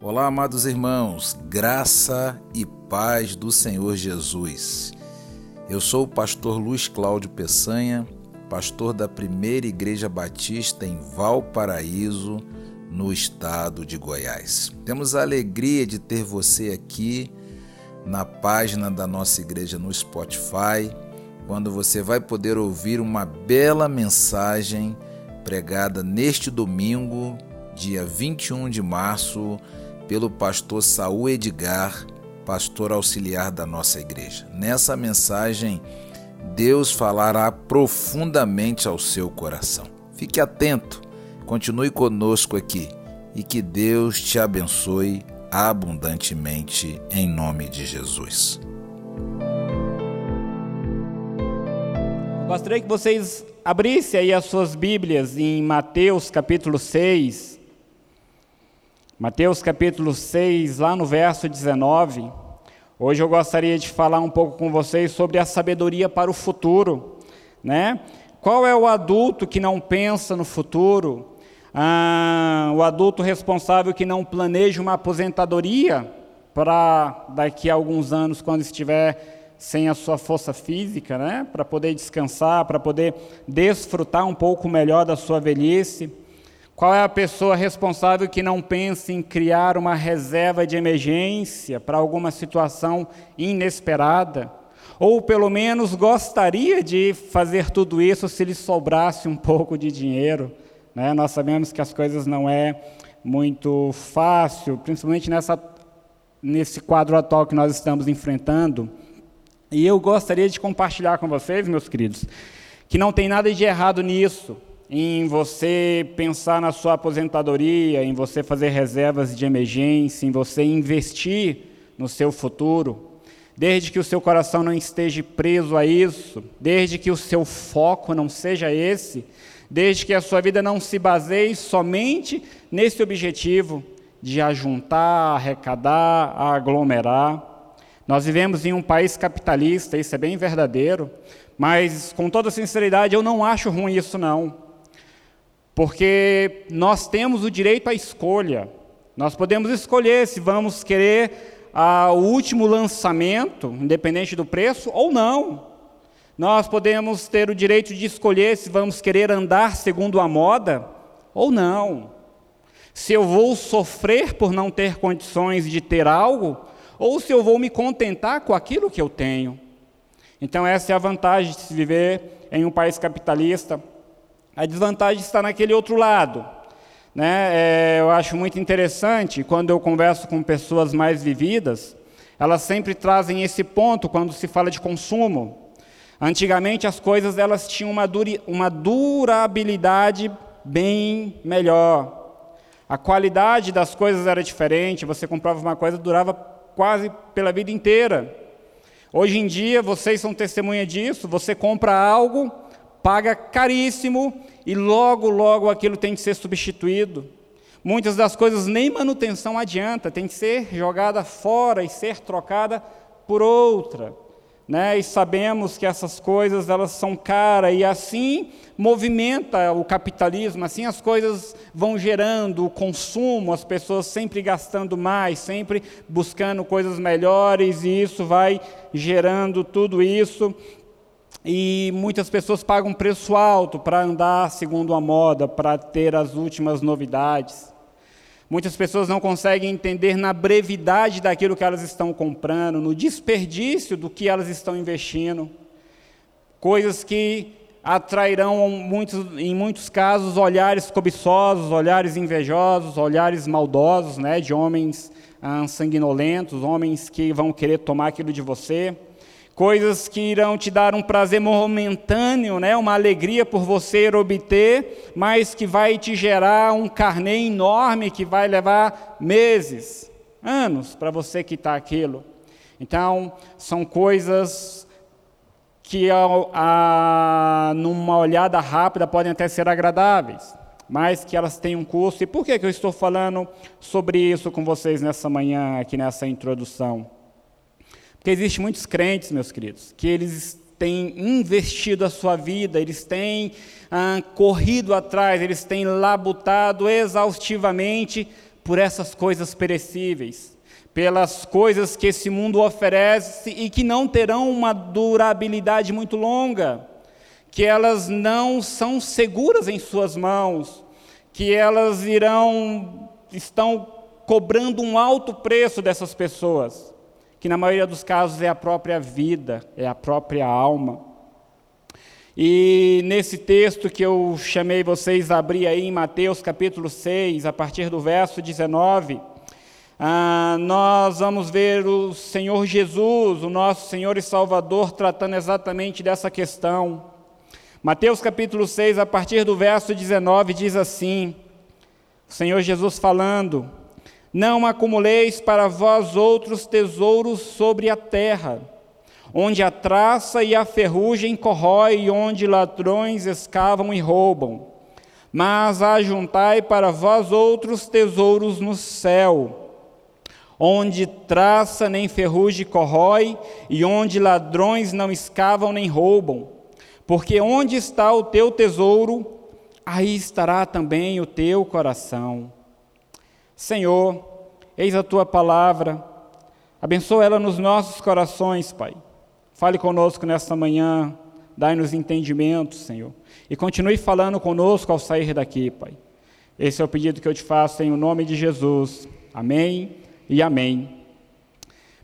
Olá, amados irmãos, graça e paz do Senhor Jesus. Eu sou o pastor Luiz Cláudio Peçanha, pastor da Primeira Igreja Batista em Valparaíso, no estado de Goiás. Temos a alegria de ter você aqui na página da nossa igreja no Spotify, quando você vai poder ouvir uma bela mensagem pregada neste domingo, dia 21 de março pelo pastor Saul Edgar, pastor auxiliar da nossa igreja. Nessa mensagem, Deus falará profundamente ao seu coração. Fique atento, continue conosco aqui e que Deus te abençoe abundantemente em nome de Jesus. Gostaria que vocês abrissem aí as suas Bíblias em Mateus capítulo 6. Mateus capítulo 6, lá no verso 19. Hoje eu gostaria de falar um pouco com vocês sobre a sabedoria para o futuro, né? Qual é o adulto que não pensa no futuro? Ah, o adulto responsável que não planeja uma aposentadoria para daqui a alguns anos, quando estiver sem a sua força física, né? Para poder descansar, para poder desfrutar um pouco melhor da sua velhice. Qual é a pessoa responsável que não pensa em criar uma reserva de emergência para alguma situação inesperada? Ou pelo menos gostaria de fazer tudo isso se lhe sobrasse um pouco de dinheiro? Né? Nós sabemos que as coisas não é muito fácil, principalmente nessa, nesse quadro atual que nós estamos enfrentando. E eu gostaria de compartilhar com vocês, meus queridos, que não tem nada de errado nisso em você pensar na sua aposentadoria, em você fazer reservas de emergência, em você investir no seu futuro, desde que o seu coração não esteja preso a isso, desde que o seu foco não seja esse, desde que a sua vida não se baseie somente nesse objetivo de ajuntar, arrecadar, aglomerar. Nós vivemos em um país capitalista, isso é bem verdadeiro, mas com toda sinceridade eu não acho ruim isso não. Porque nós temos o direito à escolha. Nós podemos escolher se vamos querer ah, o último lançamento, independente do preço, ou não. Nós podemos ter o direito de escolher se vamos querer andar segundo a moda ou não. Se eu vou sofrer por não ter condições de ter algo, ou se eu vou me contentar com aquilo que eu tenho. Então, essa é a vantagem de se viver em um país capitalista a desvantagem está naquele outro lado. Né? É, eu acho muito interessante quando eu converso com pessoas mais vividas, elas sempre trazem esse ponto quando se fala de consumo. Antigamente as coisas elas tinham uma, duri, uma durabilidade bem melhor. A qualidade das coisas era diferente, você comprava uma coisa durava quase pela vida inteira. Hoje em dia, vocês são testemunha disso, você compra algo, paga caríssimo e logo, logo aquilo tem que ser substituído. Muitas das coisas nem manutenção adianta, tem que ser jogada fora e ser trocada por outra. Né? E sabemos que essas coisas elas são caras e assim movimenta o capitalismo, assim as coisas vão gerando o consumo, as pessoas sempre gastando mais, sempre buscando coisas melhores e isso vai gerando tudo isso e muitas pessoas pagam preço alto para andar segundo a moda, para ter as últimas novidades. Muitas pessoas não conseguem entender na brevidade daquilo que elas estão comprando, no desperdício do que elas estão investindo. Coisas que atrairão, muitos, em muitos casos, olhares cobiçosos, olhares invejosos, olhares maldosos, né, de homens ah, sanguinolentos, homens que vão querer tomar aquilo de você coisas que irão te dar um prazer momentâneo, né, uma alegria por você obter, mas que vai te gerar um carnê enorme que vai levar meses, anos para você quitar aquilo. Então, são coisas que, a, a, numa olhada rápida, podem até ser agradáveis, mas que elas têm um custo. E por que, que eu estou falando sobre isso com vocês nessa manhã, aqui nessa introdução? Porque existem muitos crentes, meus queridos, que eles têm investido a sua vida, eles têm ah, corrido atrás, eles têm labutado exaustivamente por essas coisas perecíveis, pelas coisas que esse mundo oferece e que não terão uma durabilidade muito longa, que elas não são seguras em suas mãos, que elas irão estão cobrando um alto preço dessas pessoas, que na maioria dos casos é a própria vida, é a própria alma. E nesse texto que eu chamei vocês a abrir aí em Mateus capítulo 6, a partir do verso 19, ah, nós vamos ver o Senhor Jesus, o nosso Senhor e Salvador, tratando exatamente dessa questão. Mateus capítulo 6, a partir do verso 19, diz assim: o Senhor Jesus falando: Não acumuleis para vós outros tesouros sobre a terra, onde a traça e a ferrugem corrói e onde ladrões escavam e roubam. Mas ajuntai para vós outros tesouros no céu onde traça nem ferrugem corrói, e onde ladrões não escavam nem roubam. Porque onde está o teu tesouro, aí estará também o teu coração. Senhor, eis a tua palavra, abençoa ela nos nossos corações, Pai. Fale conosco nesta manhã, dai-nos entendimento, Senhor, e continue falando conosco ao sair daqui, Pai. Esse é o pedido que eu te faço em o nome de Jesus. Amém e amém.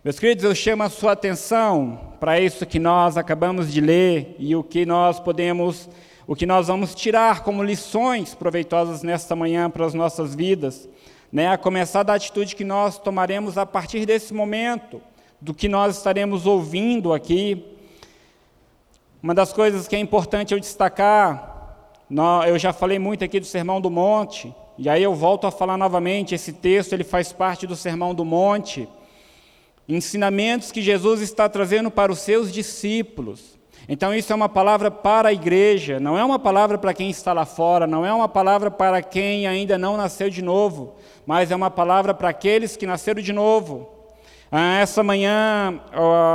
Meus queridos, eu chamo a sua atenção para isso que nós acabamos de ler e o que nós podemos, o que nós vamos tirar como lições proveitosas nesta manhã para as nossas vidas, né? A começar da atitude que nós tomaremos a partir desse momento, do que nós estaremos ouvindo aqui. Uma das coisas que é importante eu destacar, eu já falei muito aqui do Sermão do Monte, e aí eu volto a falar novamente, esse texto ele faz parte do Sermão do Monte, ensinamentos que Jesus está trazendo para os seus discípulos. Então isso é uma palavra para a igreja, não é uma palavra para quem está lá fora, não é uma palavra para quem ainda não nasceu de novo, mas é uma palavra para aqueles que nasceram de novo. Ah, essa manhã,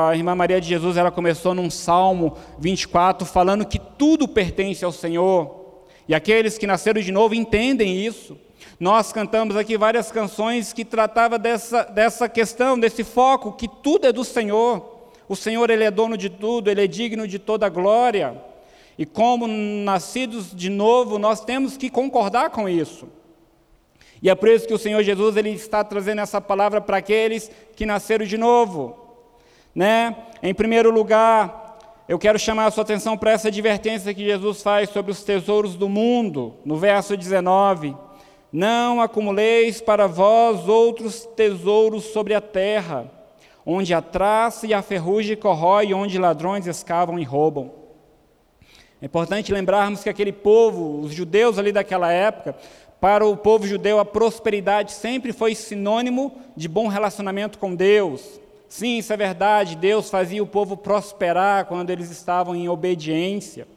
a irmã Maria de Jesus ela começou num Salmo 24 falando que tudo pertence ao Senhor. E aqueles que nasceram de novo entendem isso. Nós cantamos aqui várias canções que tratavam dessa, dessa questão, desse foco, que tudo é do Senhor. O Senhor, Ele é dono de tudo, Ele é digno de toda glória. E como nascidos de novo, nós temos que concordar com isso. E é por isso que o Senhor Jesus ele está trazendo essa palavra para aqueles que nasceram de novo. Né? Em primeiro lugar, eu quero chamar a sua atenção para essa advertência que Jesus faz sobre os tesouros do mundo, no verso 19. Não acumuleis para vós outros tesouros sobre a terra, onde a traça e a ferrugem corrói, onde ladrões escavam e roubam. É importante lembrarmos que aquele povo, os judeus ali daquela época, para o povo judeu a prosperidade sempre foi sinônimo de bom relacionamento com Deus, Sim, isso é verdade, Deus fazia o povo prosperar quando eles estavam em obediência.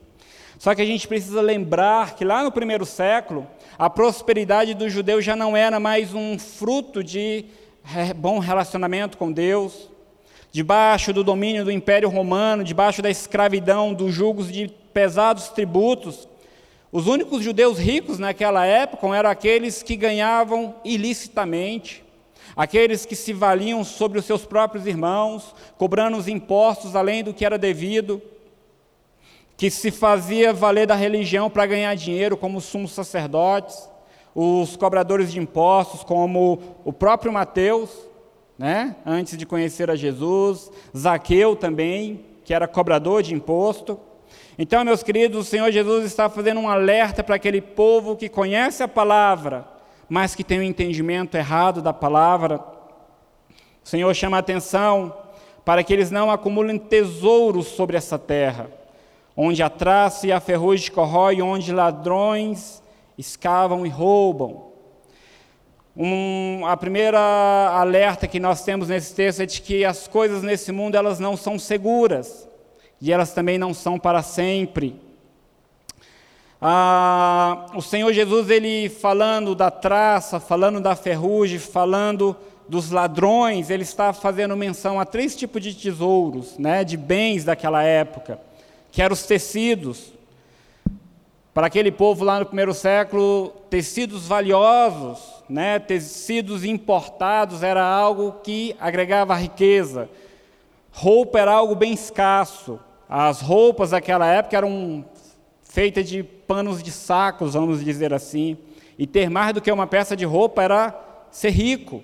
Só que a gente precisa lembrar que lá no primeiro século, a prosperidade do judeu já não era mais um fruto de bom relacionamento com Deus. Debaixo do domínio do Império Romano, debaixo da escravidão, dos julgos de pesados tributos, os únicos judeus ricos naquela época eram aqueles que ganhavam ilicitamente, aqueles que se valiam sobre os seus próprios irmãos, cobrando os impostos além do que era devido, que se fazia valer da religião para ganhar dinheiro, como os sumos sacerdotes, os cobradores de impostos, como o próprio Mateus, né, antes de conhecer a Jesus, Zaqueu também, que era cobrador de imposto. Então, meus queridos, o Senhor Jesus está fazendo um alerta para aquele povo que conhece a palavra, mas que tem um entendimento errado da palavra. O Senhor chama a atenção para que eles não acumulem tesouros sobre essa terra, onde a traça e a ferrugem corrói, onde ladrões escavam e roubam. Um, a primeira alerta que nós temos nesse texto é de que as coisas nesse mundo elas não são seguras e elas também não são para sempre. Ah, o Senhor Jesus, ele falando da traça, falando da ferrugem, falando dos ladrões, ele está fazendo menção a três tipos de tesouros, né, de bens daquela época, que eram os tecidos. Para aquele povo lá no primeiro século, tecidos valiosos, né, tecidos importados era algo que agregava riqueza. Roupa era algo bem escasso. As roupas daquela época eram feitas de panos de sacos, vamos dizer assim. E ter mais do que uma peça de roupa era ser rico.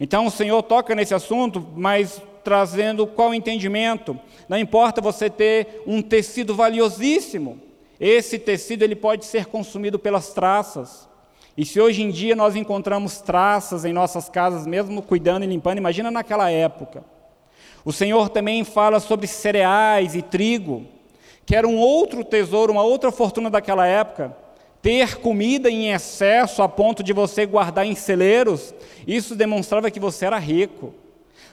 Então o Senhor toca nesse assunto, mas trazendo qual entendimento? Não importa você ter um tecido valiosíssimo, esse tecido ele pode ser consumido pelas traças. E se hoje em dia nós encontramos traças em nossas casas, mesmo cuidando e limpando, imagina naquela época. O Senhor também fala sobre cereais e trigo, que era um outro tesouro, uma outra fortuna daquela época. Ter comida em excesso a ponto de você guardar em celeiros, isso demonstrava que você era rico.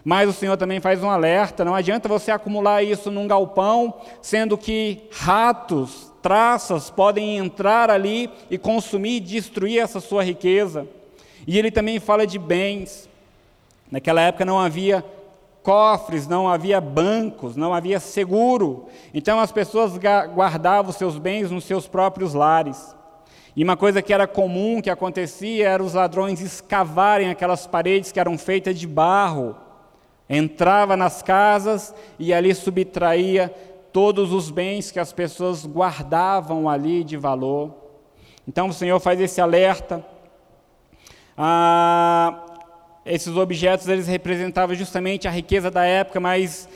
Mas o Senhor também faz um alerta: não adianta você acumular isso num galpão, sendo que ratos, traças podem entrar ali e consumir e destruir essa sua riqueza. E ele também fala de bens. Naquela época não havia cofres, não havia bancos, não havia seguro. Então as pessoas guardavam seus bens nos seus próprios lares. E uma coisa que era comum, que acontecia, era os ladrões escavarem aquelas paredes que eram feitas de barro. Entrava nas casas e ali subtraía todos os bens que as pessoas guardavam ali de valor. Então o Senhor faz esse alerta. Ah, esses objetos eles representavam justamente a riqueza da época, mas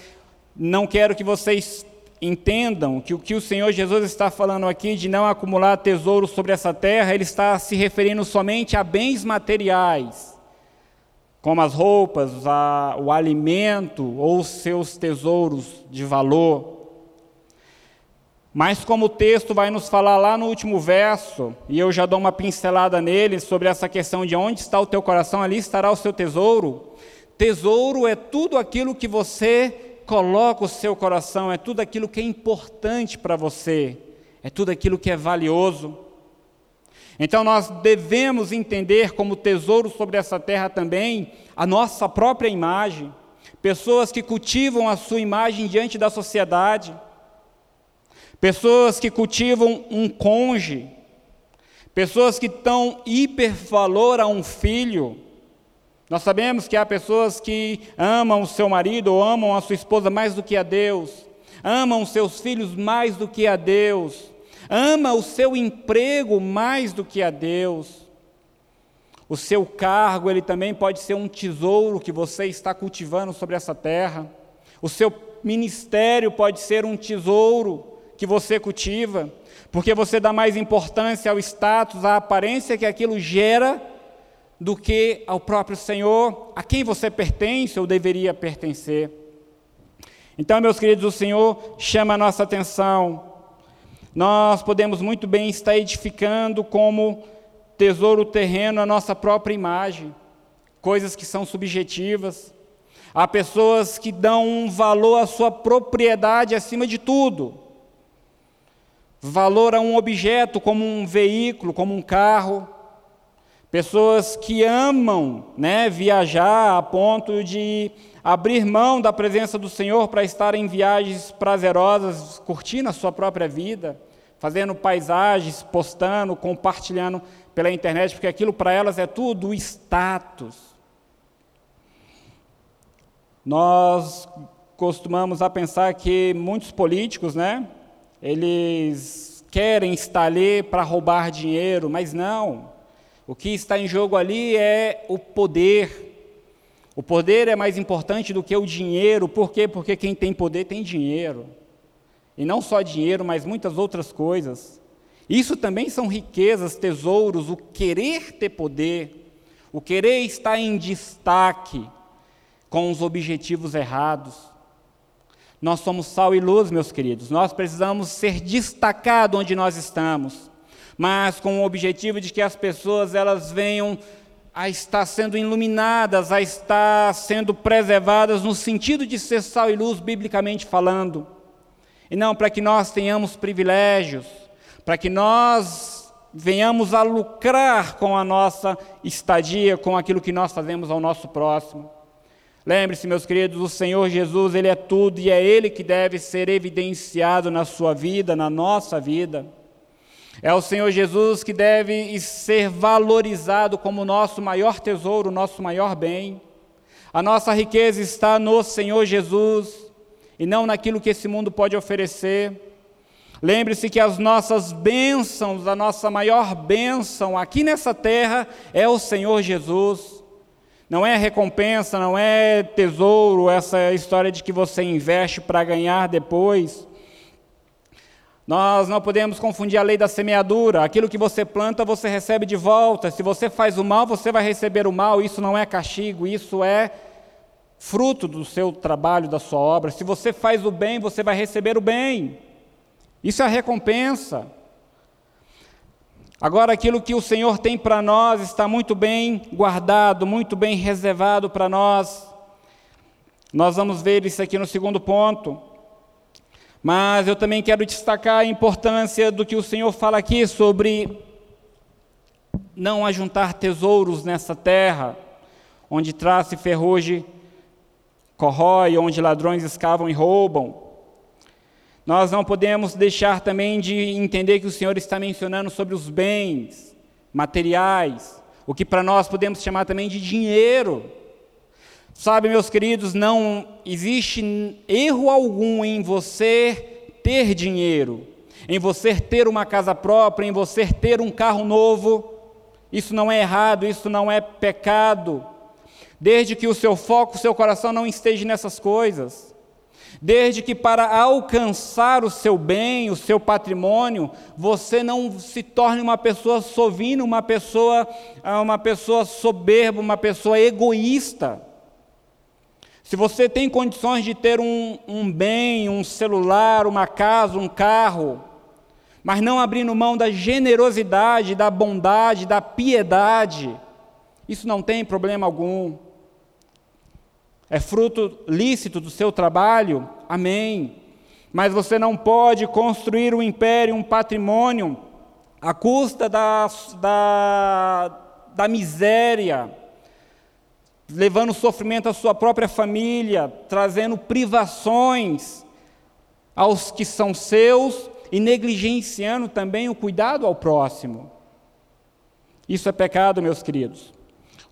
não quero que vocês entendam que o que o Senhor Jesus está falando aqui de não acumular tesouros sobre essa terra, ele está se referindo somente a bens materiais, como as roupas, a, o alimento ou seus tesouros de valor. Mas como o texto vai nos falar lá no último verso, e eu já dou uma pincelada nele sobre essa questão de onde está o teu coração, ali estará o seu tesouro. Tesouro é tudo aquilo que você coloca o seu coração, é tudo aquilo que é importante para você, é tudo aquilo que é valioso. Então nós devemos entender como tesouro sobre essa terra também a nossa própria imagem, pessoas que cultivam a sua imagem diante da sociedade pessoas que cultivam um conge, pessoas que dão hipervalor a um filho. Nós sabemos que há pessoas que amam o seu marido ou amam a sua esposa mais do que a Deus, amam seus filhos mais do que a Deus, ama o seu emprego mais do que a Deus. O seu cargo, ele também pode ser um tesouro que você está cultivando sobre essa terra. O seu ministério pode ser um tesouro que você cultiva, porque você dá mais importância ao status, à aparência que aquilo gera, do que ao próprio Senhor, a quem você pertence ou deveria pertencer. Então, meus queridos, o Senhor chama a nossa atenção. Nós podemos muito bem estar edificando como tesouro terreno a nossa própria imagem, coisas que são subjetivas. Há pessoas que dão um valor à sua propriedade acima de tudo valor a um objeto como um veículo, como um carro. Pessoas que amam né, viajar a ponto de abrir mão da presença do Senhor para estar em viagens prazerosas, curtindo a sua própria vida, fazendo paisagens, postando, compartilhando pela internet, porque aquilo para elas é tudo status. Nós costumamos a pensar que muitos políticos, né, eles querem estar ali para roubar dinheiro, mas não. O que está em jogo ali é o poder. O poder é mais importante do que o dinheiro. Por quê? Porque quem tem poder tem dinheiro. E não só dinheiro, mas muitas outras coisas. Isso também são riquezas, tesouros, o querer ter poder, o querer estar em destaque com os objetivos errados. Nós somos sal e luz, meus queridos. Nós precisamos ser destacados onde nós estamos, mas com o objetivo de que as pessoas elas venham a estar sendo iluminadas, a estar sendo preservadas no sentido de ser sal e luz biblicamente falando. E não para que nós tenhamos privilégios, para que nós venhamos a lucrar com a nossa estadia, com aquilo que nós fazemos ao nosso próximo. Lembre-se, meus queridos, o Senhor Jesus, Ele é tudo e é Ele que deve ser evidenciado na sua vida, na nossa vida. É o Senhor Jesus que deve ser valorizado como o nosso maior tesouro, o nosso maior bem. A nossa riqueza está no Senhor Jesus e não naquilo que esse mundo pode oferecer. Lembre-se que as nossas bênçãos, a nossa maior bênção aqui nessa terra é o Senhor Jesus. Não é recompensa, não é tesouro, essa história de que você investe para ganhar depois. Nós não podemos confundir a lei da semeadura. Aquilo que você planta, você recebe de volta. Se você faz o mal, você vai receber o mal. Isso não é castigo, isso é fruto do seu trabalho, da sua obra. Se você faz o bem, você vai receber o bem. Isso é a recompensa. Agora, aquilo que o Senhor tem para nós está muito bem guardado, muito bem reservado para nós. Nós vamos ver isso aqui no segundo ponto. Mas eu também quero destacar a importância do que o Senhor fala aqui sobre não ajuntar tesouros nessa terra, onde traça e ferrugem corrói, onde ladrões escavam e roubam. Nós não podemos deixar também de entender que o Senhor está mencionando sobre os bens materiais, o que para nós podemos chamar também de dinheiro. Sabe, meus queridos, não existe erro algum em você ter dinheiro, em você ter uma casa própria, em você ter um carro novo. Isso não é errado, isso não é pecado. Desde que o seu foco, o seu coração não esteja nessas coisas. Desde que para alcançar o seu bem, o seu patrimônio, você não se torne uma pessoa sovina, uma pessoa, uma pessoa soberba, uma pessoa egoísta. Se você tem condições de ter um, um bem, um celular, uma casa, um carro, mas não abrindo mão da generosidade, da bondade, da piedade, isso não tem problema algum. É fruto lícito do seu trabalho? Amém. Mas você não pode construir um império, um patrimônio, à custa da, da, da miséria, levando sofrimento à sua própria família, trazendo privações aos que são seus e negligenciando também o cuidado ao próximo. Isso é pecado, meus queridos.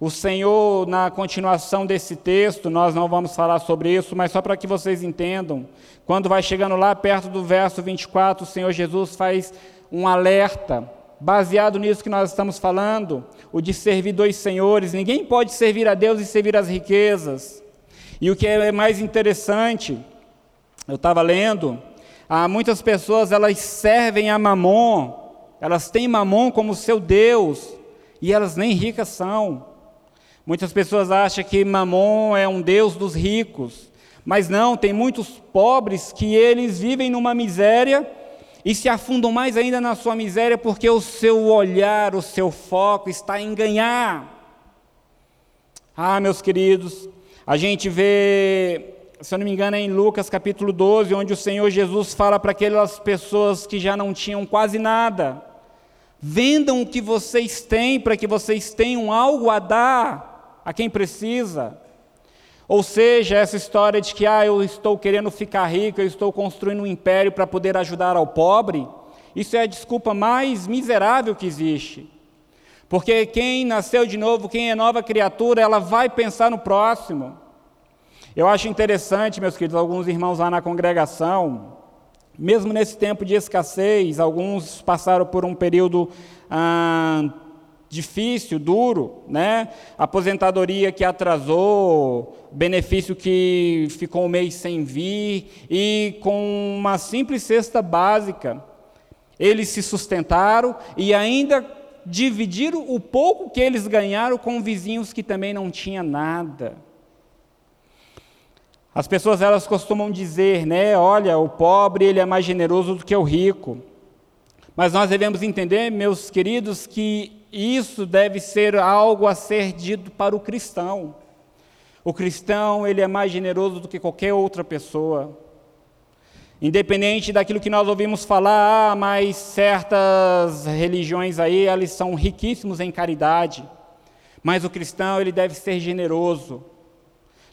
O Senhor, na continuação desse texto, nós não vamos falar sobre isso, mas só para que vocês entendam, quando vai chegando lá perto do verso 24, o Senhor Jesus faz um alerta baseado nisso que nós estamos falando, o de servir dois senhores. Ninguém pode servir a Deus e servir as riquezas. E o que é mais interessante, eu estava lendo, há muitas pessoas elas servem a Mamon, elas têm Mamon como seu Deus, e elas nem ricas são. Muitas pessoas acham que Mamon é um Deus dos ricos, mas não, tem muitos pobres que eles vivem numa miséria e se afundam mais ainda na sua miséria porque o seu olhar, o seu foco está em ganhar. Ah, meus queridos, a gente vê, se eu não me engano, é em Lucas capítulo 12, onde o Senhor Jesus fala para aquelas pessoas que já não tinham quase nada: vendam o que vocês têm para que vocês tenham algo a dar a quem precisa. Ou seja, essa história de que ah, eu estou querendo ficar rico, eu estou construindo um império para poder ajudar ao pobre, isso é a desculpa mais miserável que existe. Porque quem nasceu de novo, quem é nova criatura, ela vai pensar no próximo. Eu acho interessante, meus queridos, alguns irmãos lá na congregação, mesmo nesse tempo de escassez, alguns passaram por um período ah, difícil, duro, né? Aposentadoria que atrasou, benefício que ficou um mês sem vir e com uma simples cesta básica, eles se sustentaram e ainda dividiram o pouco que eles ganharam com vizinhos que também não tinham nada. As pessoas elas costumam dizer, né, olha, o pobre ele é mais generoso do que o rico. Mas nós devemos entender, meus queridos, que isso deve ser algo a ser dito para o cristão. O cristão, ele é mais generoso do que qualquer outra pessoa. Independente daquilo que nós ouvimos falar, ah, mas certas religiões aí, eles são riquíssimos em caridade. Mas o cristão, ele deve ser generoso.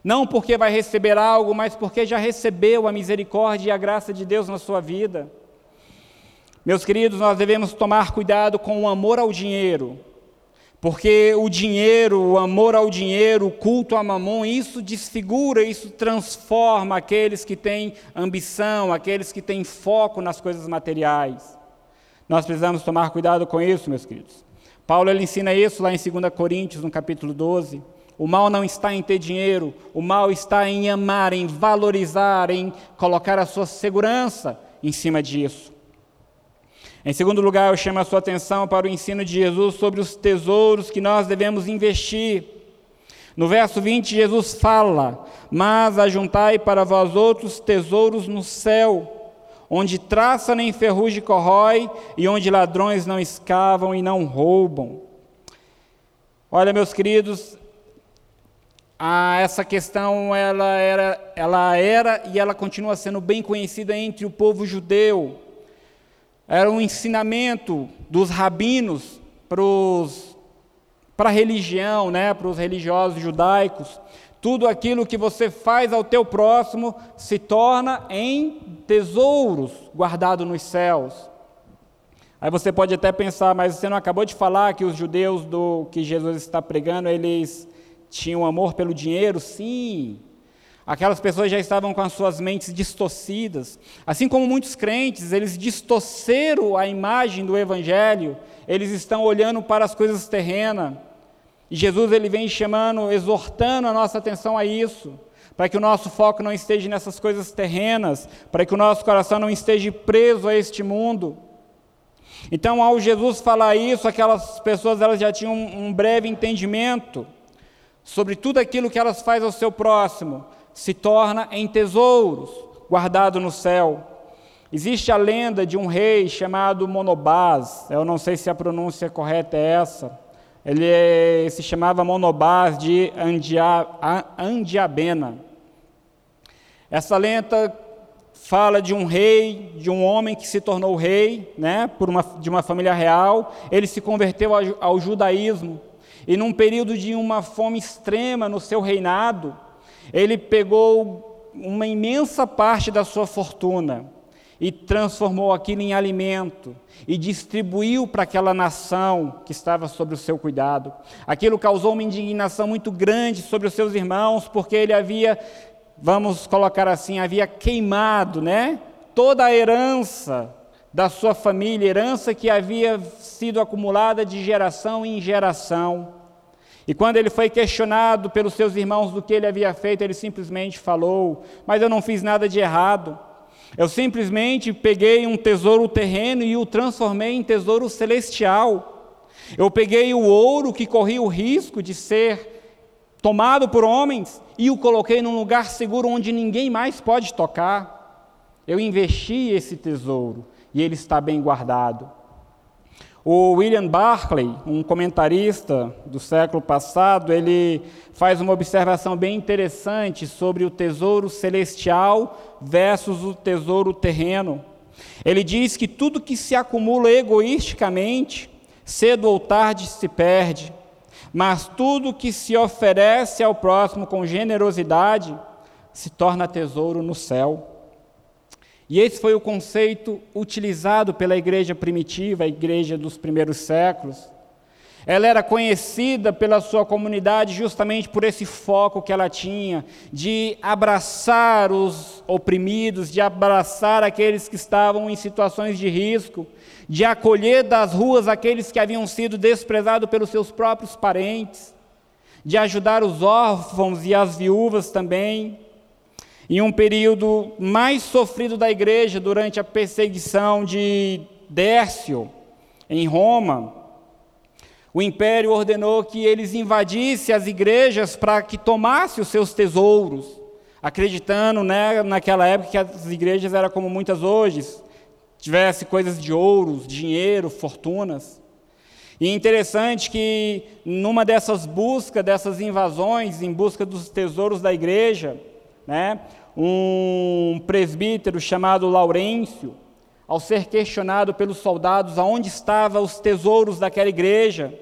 Não porque vai receber algo, mas porque já recebeu a misericórdia e a graça de Deus na sua vida. Meus queridos, nós devemos tomar cuidado com o amor ao dinheiro, porque o dinheiro, o amor ao dinheiro, o culto a mamon, isso desfigura, isso transforma aqueles que têm ambição, aqueles que têm foco nas coisas materiais. Nós precisamos tomar cuidado com isso, meus queridos. Paulo ele ensina isso lá em 2 Coríntios, no capítulo 12. O mal não está em ter dinheiro, o mal está em amar, em valorizar, em colocar a sua segurança em cima disso. Em segundo lugar, eu chamo a sua atenção para o ensino de Jesus sobre os tesouros que nós devemos investir. No verso 20, Jesus fala: Mas ajuntai para vós outros tesouros no céu, onde traça nem ferrugem corrói, e onde ladrões não escavam e não roubam. Olha, meus queridos, essa questão ela era, ela era e ela continua sendo bem conhecida entre o povo judeu era um ensinamento dos rabinos para a religião, né, para os religiosos judaicos. Tudo aquilo que você faz ao teu próximo se torna em tesouros guardados nos céus. Aí você pode até pensar, mas você não acabou de falar que os judeus do que Jesus está pregando, eles tinham amor pelo dinheiro? Sim, Aquelas pessoas já estavam com as suas mentes distorcidas. Assim como muitos crentes, eles distorceram a imagem do Evangelho, eles estão olhando para as coisas terrenas. E Jesus ele vem chamando, exortando a nossa atenção a isso, para que o nosso foco não esteja nessas coisas terrenas, para que o nosso coração não esteja preso a este mundo. Então, ao Jesus falar isso, aquelas pessoas elas já tinham um breve entendimento sobre tudo aquilo que elas fazem ao seu próximo, se torna em tesouros, guardado no céu. Existe a lenda de um rei chamado Monobás, eu não sei se a pronúncia correta é essa. Ele é, se chamava Monobás de Andia, Andiabena. Essa lenda fala de um rei, de um homem que se tornou rei, né, por uma, de uma família real. Ele se converteu ao judaísmo e num período de uma fome extrema no seu reinado, ele pegou uma imensa parte da sua fortuna e transformou aquilo em alimento e distribuiu para aquela nação que estava sob o seu cuidado. Aquilo causou uma indignação muito grande sobre os seus irmãos, porque ele havia, vamos colocar assim, havia queimado, né, toda a herança da sua família, herança que havia sido acumulada de geração em geração. E quando ele foi questionado pelos seus irmãos do que ele havia feito, ele simplesmente falou: Mas eu não fiz nada de errado. Eu simplesmente peguei um tesouro terreno e o transformei em tesouro celestial. Eu peguei o ouro que corria o risco de ser tomado por homens e o coloquei num lugar seguro onde ninguém mais pode tocar. Eu investi esse tesouro e ele está bem guardado. O William Barclay, um comentarista do século passado, ele faz uma observação bem interessante sobre o tesouro celestial versus o tesouro terreno. Ele diz que tudo que se acumula egoisticamente, cedo ou tarde se perde, mas tudo que se oferece ao próximo com generosidade se torna tesouro no céu. E esse foi o conceito utilizado pela igreja primitiva, a igreja dos primeiros séculos. Ela era conhecida pela sua comunidade justamente por esse foco que ela tinha de abraçar os oprimidos, de abraçar aqueles que estavam em situações de risco, de acolher das ruas aqueles que haviam sido desprezados pelos seus próprios parentes, de ajudar os órfãos e as viúvas também. Em um período mais sofrido da igreja, durante a perseguição de Dércio, em Roma, o império ordenou que eles invadissem as igrejas para que tomassem os seus tesouros, acreditando né, naquela época que as igrejas eram como muitas hoje, tivesse coisas de ouros, dinheiro, fortunas. E é interessante que numa dessas buscas, dessas invasões, em busca dos tesouros da igreja, né, um presbítero chamado Laurêncio, ao ser questionado pelos soldados aonde estavam os tesouros daquela igreja,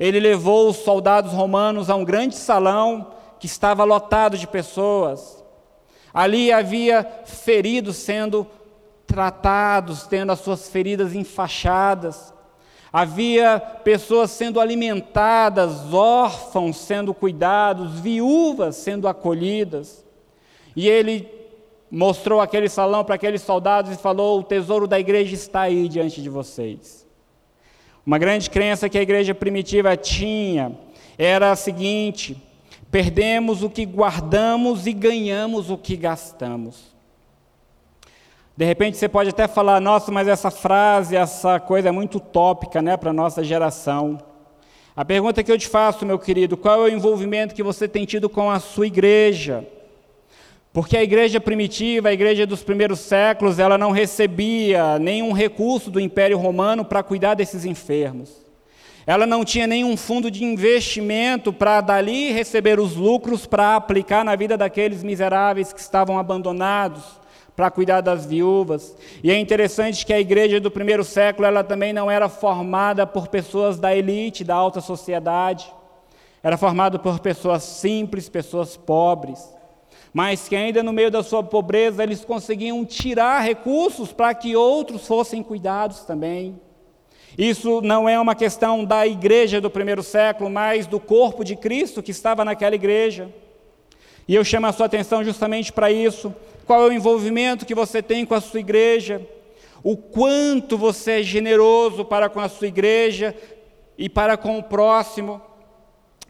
ele levou os soldados romanos a um grande salão que estava lotado de pessoas. Ali havia feridos sendo tratados, tendo as suas feridas enfaixadas. Havia pessoas sendo alimentadas, órfãos sendo cuidados, viúvas sendo acolhidas. E ele mostrou aquele salão para aqueles soldados e falou: O tesouro da igreja está aí diante de vocês. Uma grande crença que a igreja primitiva tinha era a seguinte: perdemos o que guardamos e ganhamos o que gastamos. De repente você pode até falar, nossa, mas essa frase, essa coisa é muito utópica né, para a nossa geração. A pergunta que eu te faço, meu querido, qual é o envolvimento que você tem tido com a sua igreja? Porque a igreja primitiva, a igreja dos primeiros séculos, ela não recebia nenhum recurso do Império Romano para cuidar desses enfermos. Ela não tinha nenhum fundo de investimento para dali receber os lucros para aplicar na vida daqueles miseráveis que estavam abandonados para cuidar das viúvas. E é interessante que a igreja do primeiro século ela também não era formada por pessoas da elite, da alta sociedade. Era formada por pessoas simples, pessoas pobres, mas que ainda no meio da sua pobreza eles conseguiam tirar recursos para que outros fossem cuidados também. Isso não é uma questão da igreja do primeiro século, mas do corpo de Cristo que estava naquela igreja. E eu chamo a sua atenção justamente para isso, qual é o envolvimento que você tem com a sua igreja, o quanto você é generoso para com a sua igreja e para com o próximo.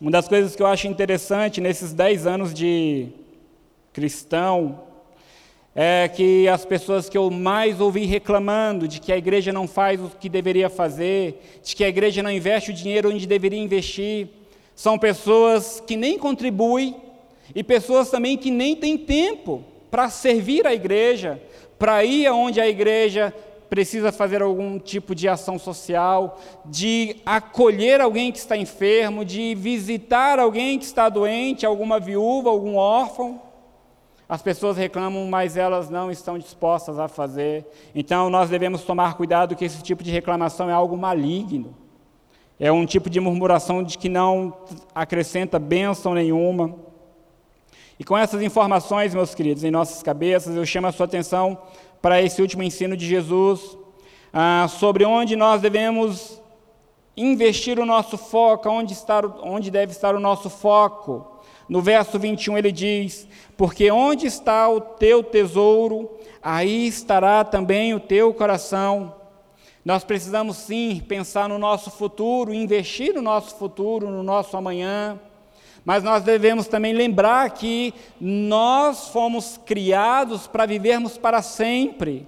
Uma das coisas que eu acho interessante nesses dez anos de cristão é que as pessoas que eu mais ouvi reclamando de que a igreja não faz o que deveria fazer, de que a igreja não investe o dinheiro onde deveria investir, são pessoas que nem contribuem e pessoas também que nem têm tempo para servir a igreja, para ir aonde a igreja precisa fazer algum tipo de ação social, de acolher alguém que está enfermo, de visitar alguém que está doente, alguma viúva, algum órfão. As pessoas reclamam, mas elas não estão dispostas a fazer. Então nós devemos tomar cuidado que esse tipo de reclamação é algo maligno. É um tipo de murmuração de que não acrescenta bênção nenhuma. E com essas informações, meus queridos, em nossas cabeças, eu chamo a sua atenção para esse último ensino de Jesus, ah, sobre onde nós devemos investir o nosso foco, onde, estar, onde deve estar o nosso foco. No verso 21 ele diz: Porque onde está o teu tesouro, aí estará também o teu coração. Nós precisamos sim pensar no nosso futuro, investir no nosso futuro, no nosso amanhã. Mas nós devemos também lembrar que nós fomos criados para vivermos para sempre.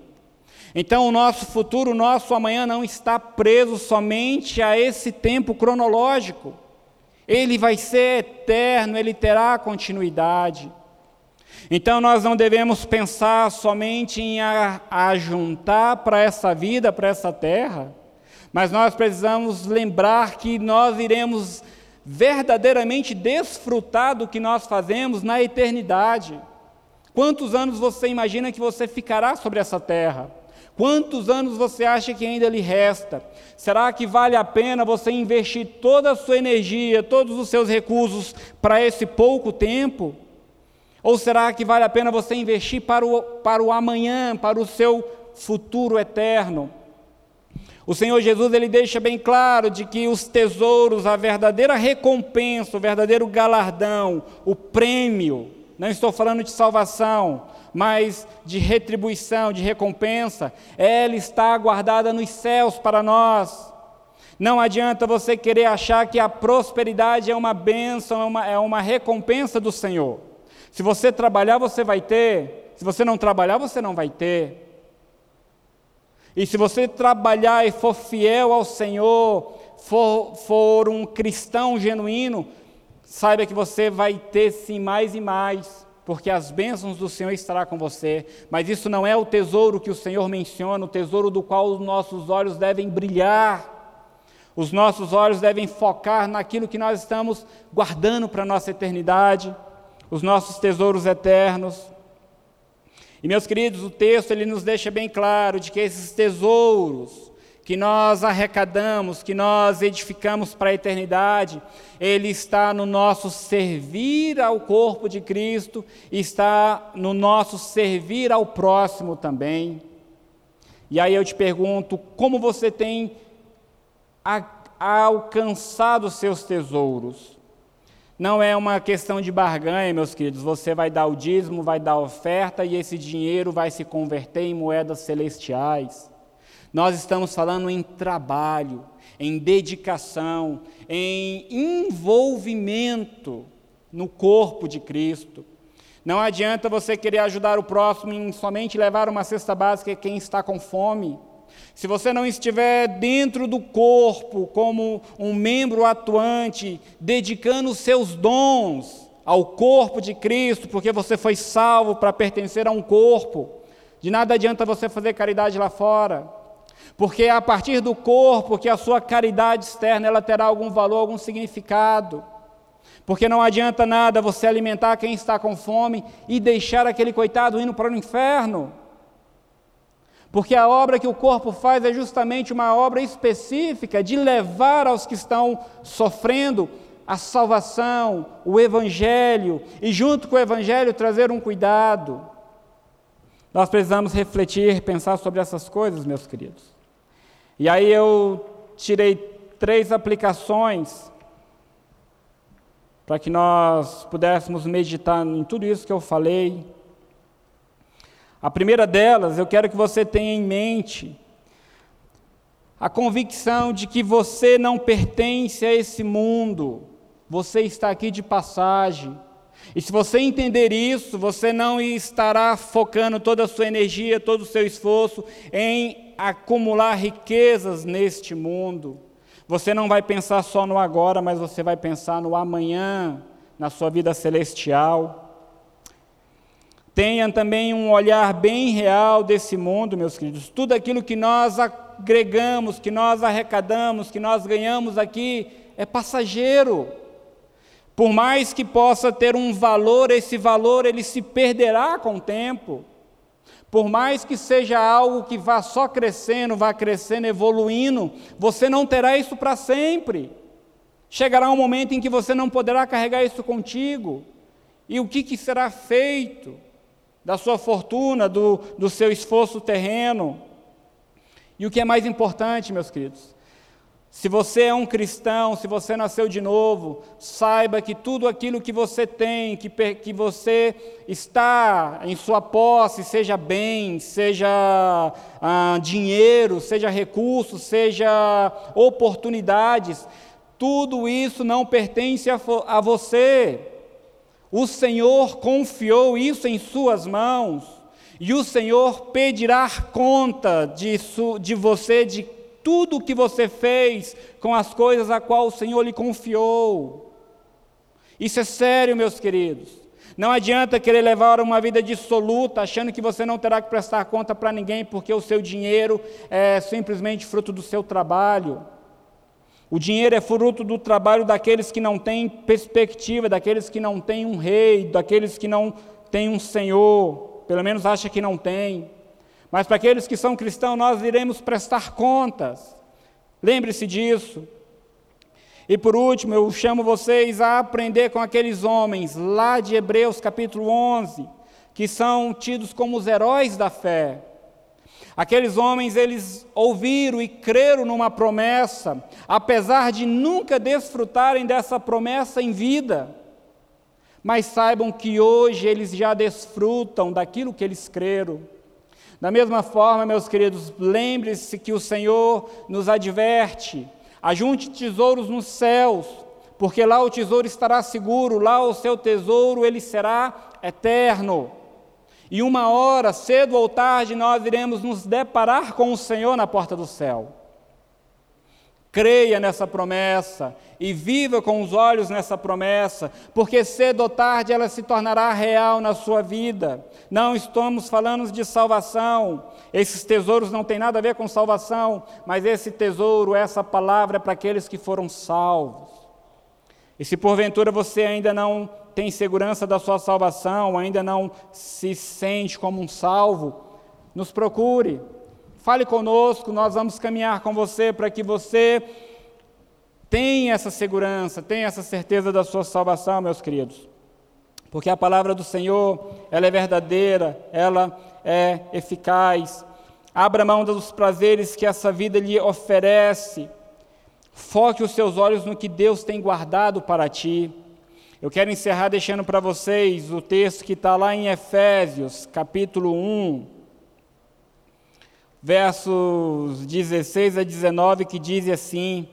Então, o nosso futuro, o nosso amanhã não está preso somente a esse tempo cronológico. Ele vai ser eterno, ele terá continuidade. Então, nós não devemos pensar somente em ajuntar para essa vida, para essa terra, mas nós precisamos lembrar que nós iremos verdadeiramente desfrutar do que nós fazemos na eternidade. Quantos anos você imagina que você ficará sobre essa terra? Quantos anos você acha que ainda lhe resta? Será que vale a pena você investir toda a sua energia, todos os seus recursos para esse pouco tempo? Ou será que vale a pena você investir para o, para o amanhã, para o seu futuro eterno? O Senhor Jesus ele deixa bem claro de que os tesouros, a verdadeira recompensa, o verdadeiro galardão, o prêmio, não estou falando de salvação, mas de retribuição, de recompensa, ela está guardada nos céus para nós. Não adianta você querer achar que a prosperidade é uma bênção, é uma, é uma recompensa do Senhor. Se você trabalhar, você vai ter. Se você não trabalhar, você não vai ter. E se você trabalhar e for fiel ao Senhor, for, for um cristão genuíno, saiba que você vai ter sim mais e mais, porque as bênçãos do Senhor estará com você. Mas isso não é o tesouro que o Senhor menciona, o tesouro do qual os nossos olhos devem brilhar. Os nossos olhos devem focar naquilo que nós estamos guardando para a nossa eternidade, os nossos tesouros eternos. E meus queridos, o texto ele nos deixa bem claro de que esses tesouros que nós arrecadamos, que nós edificamos para a eternidade, ele está no nosso servir ao corpo de Cristo, está no nosso servir ao próximo também. E aí eu te pergunto, como você tem alcançado os seus tesouros? Não é uma questão de barganha, meus queridos. Você vai dar o dízimo, vai dar a oferta e esse dinheiro vai se converter em moedas celestiais. Nós estamos falando em trabalho, em dedicação, em envolvimento no corpo de Cristo. Não adianta você querer ajudar o próximo em somente levar uma cesta básica a quem está com fome. Se você não estiver dentro do corpo como um membro atuante, dedicando os seus dons ao corpo de Cristo, porque você foi salvo para pertencer a um corpo, de nada adianta você fazer caridade lá fora. Porque é a partir do corpo que a sua caridade externa ela terá algum valor, algum significado. Porque não adianta nada você alimentar quem está com fome e deixar aquele coitado indo para o inferno. Porque a obra que o corpo faz é justamente uma obra específica de levar aos que estão sofrendo a salvação, o Evangelho, e junto com o Evangelho trazer um cuidado. Nós precisamos refletir, pensar sobre essas coisas, meus queridos. E aí eu tirei três aplicações para que nós pudéssemos meditar em tudo isso que eu falei a primeira delas, eu quero que você tenha em mente a convicção de que você não pertence a esse mundo, você está aqui de passagem. E se você entender isso, você não estará focando toda a sua energia, todo o seu esforço em acumular riquezas neste mundo. Você não vai pensar só no agora, mas você vai pensar no amanhã, na sua vida celestial. Tenha também um olhar bem real desse mundo, meus queridos. Tudo aquilo que nós agregamos, que nós arrecadamos, que nós ganhamos aqui, é passageiro. Por mais que possa ter um valor, esse valor ele se perderá com o tempo. Por mais que seja algo que vá só crescendo, vá crescendo, evoluindo, você não terá isso para sempre. Chegará um momento em que você não poderá carregar isso contigo. E o que, que será feito? da sua fortuna, do, do seu esforço terreno. E o que é mais importante, meus queridos, se você é um cristão, se você nasceu de novo, saiba que tudo aquilo que você tem, que, que você está em sua posse, seja bem, seja ah, dinheiro, seja recursos, seja oportunidades, tudo isso não pertence a, a você. O Senhor confiou isso em suas mãos, e o Senhor pedirá conta de, de você, de tudo o que você fez com as coisas a qual o Senhor lhe confiou. Isso é sério, meus queridos. Não adianta querer levar uma vida dissoluta, achando que você não terá que prestar conta para ninguém, porque o seu dinheiro é simplesmente fruto do seu trabalho. O dinheiro é fruto do trabalho daqueles que não têm perspectiva, daqueles que não têm um rei, daqueles que não têm um senhor, pelo menos acha que não tem. Mas para aqueles que são cristãos, nós iremos prestar contas. Lembre-se disso. E por último, eu chamo vocês a aprender com aqueles homens lá de Hebreus capítulo 11, que são tidos como os heróis da fé. Aqueles homens, eles ouviram e creram numa promessa, apesar de nunca desfrutarem dessa promessa em vida. Mas saibam que hoje eles já desfrutam daquilo que eles creram. Da mesma forma, meus queridos, lembre-se que o Senhor nos adverte: ajunte tesouros nos céus, porque lá o tesouro estará seguro, lá o seu tesouro ele será eterno. E uma hora, cedo ou tarde, nós iremos nos deparar com o Senhor na porta do céu. Creia nessa promessa e viva com os olhos nessa promessa, porque cedo ou tarde ela se tornará real na sua vida. Não estamos falando de salvação, esses tesouros não têm nada a ver com salvação, mas esse tesouro, essa palavra é para aqueles que foram salvos. E se porventura você ainda não tem segurança da sua salvação, ainda não se sente como um salvo, nos procure. Fale conosco, nós vamos caminhar com você para que você tenha essa segurança, tenha essa certeza da sua salvação, meus queridos. Porque a palavra do Senhor, ela é verdadeira, ela é eficaz. Abra mão dos prazeres que essa vida lhe oferece. Foque os seus olhos no que Deus tem guardado para ti. Eu quero encerrar deixando para vocês o texto que está lá em Efésios, capítulo 1, versos 16 a 19, que diz assim: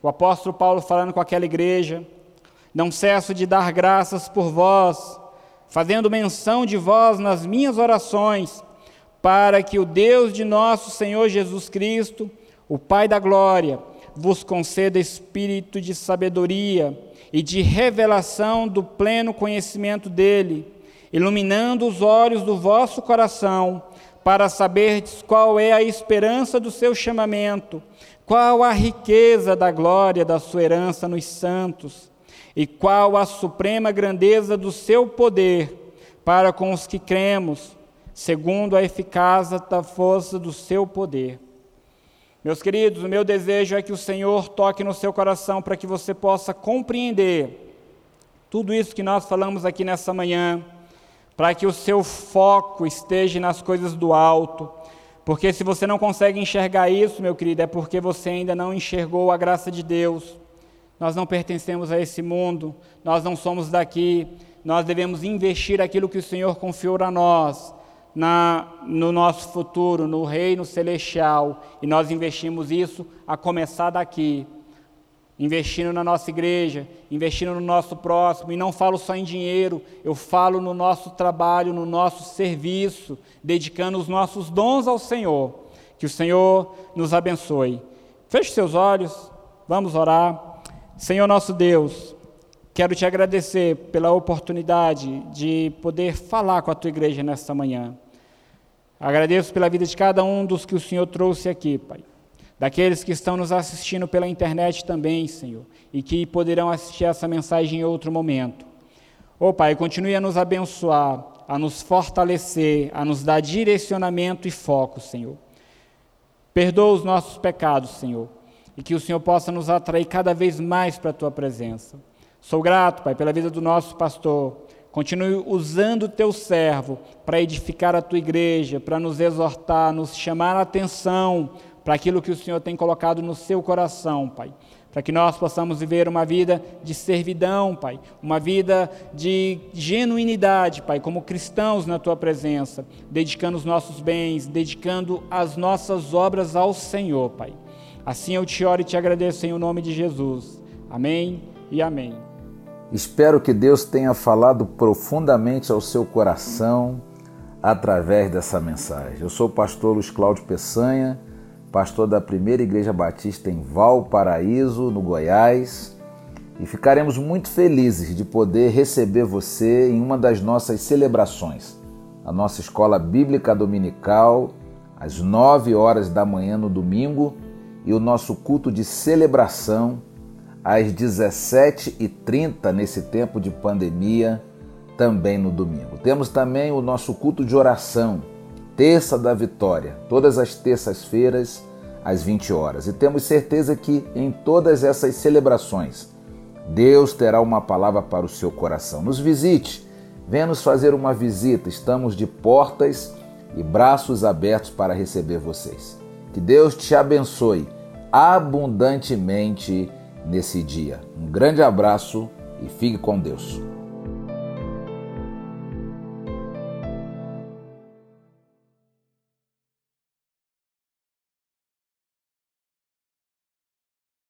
o apóstolo Paulo falando com aquela igreja: Não cesso de dar graças por vós, fazendo menção de vós nas minhas orações, para que o Deus de nosso Senhor Jesus Cristo, o Pai da glória, vos conceda espírito de sabedoria e de revelação do pleno conhecimento dele, iluminando os olhos do vosso coração, para saberdes qual é a esperança do seu chamamento, qual a riqueza da glória da sua herança nos santos, e qual a suprema grandeza do seu poder para com os que cremos, segundo a eficácia da força do seu poder. Meus queridos, o meu desejo é que o Senhor toque no seu coração para que você possa compreender tudo isso que nós falamos aqui nessa manhã, para que o seu foco esteja nas coisas do alto. Porque se você não consegue enxergar isso, meu querido, é porque você ainda não enxergou a graça de Deus. Nós não pertencemos a esse mundo, nós não somos daqui, nós devemos investir aquilo que o Senhor confiou a nós na, no nosso futuro, no reino celestial, e nós investimos isso a começar daqui, investindo na nossa igreja, investindo no nosso próximo, e não falo só em dinheiro, eu falo no nosso trabalho, no nosso serviço, dedicando os nossos dons ao Senhor. Que o Senhor nos abençoe. Feche seus olhos, vamos orar. Senhor nosso Deus, quero te agradecer pela oportunidade de poder falar com a tua igreja nesta manhã. Agradeço pela vida de cada um dos que o Senhor trouxe aqui, Pai. Daqueles que estão nos assistindo pela internet também, Senhor, e que poderão assistir essa mensagem em outro momento. Ô oh, Pai, continue a nos abençoar, a nos fortalecer, a nos dar direcionamento e foco, Senhor. Perdoa os nossos pecados, Senhor, e que o Senhor possa nos atrair cada vez mais para a Tua presença. Sou grato, Pai, pela vida do nosso pastor, Continue usando o teu servo para edificar a tua igreja, para nos exortar, nos chamar a atenção para aquilo que o Senhor tem colocado no seu coração, Pai. Para que nós possamos viver uma vida de servidão, Pai. Uma vida de genuinidade, Pai, como cristãos na tua presença, dedicando os nossos bens, dedicando as nossas obras ao Senhor, Pai. Assim eu te oro e te agradeço em o nome de Jesus. Amém e amém. Espero que Deus tenha falado profundamente ao seu coração através dessa mensagem. Eu sou o pastor Luiz Cláudio Peçanha, pastor da Primeira Igreja Batista em Valparaíso, no Goiás, e ficaremos muito felizes de poder receber você em uma das nossas celebrações, a nossa escola bíblica dominical, às 9 horas da manhã no domingo, e o nosso culto de celebração às 17h30 nesse tempo de pandemia, também no domingo. Temos também o nosso culto de oração, Terça da Vitória, todas as terças-feiras às 20 horas. E temos certeza que em todas essas celebrações, Deus terá uma palavra para o seu coração. Nos visite, venha nos fazer uma visita. Estamos de portas e braços abertos para receber vocês. Que Deus te abençoe abundantemente nesse dia. Um grande abraço e fique com Deus.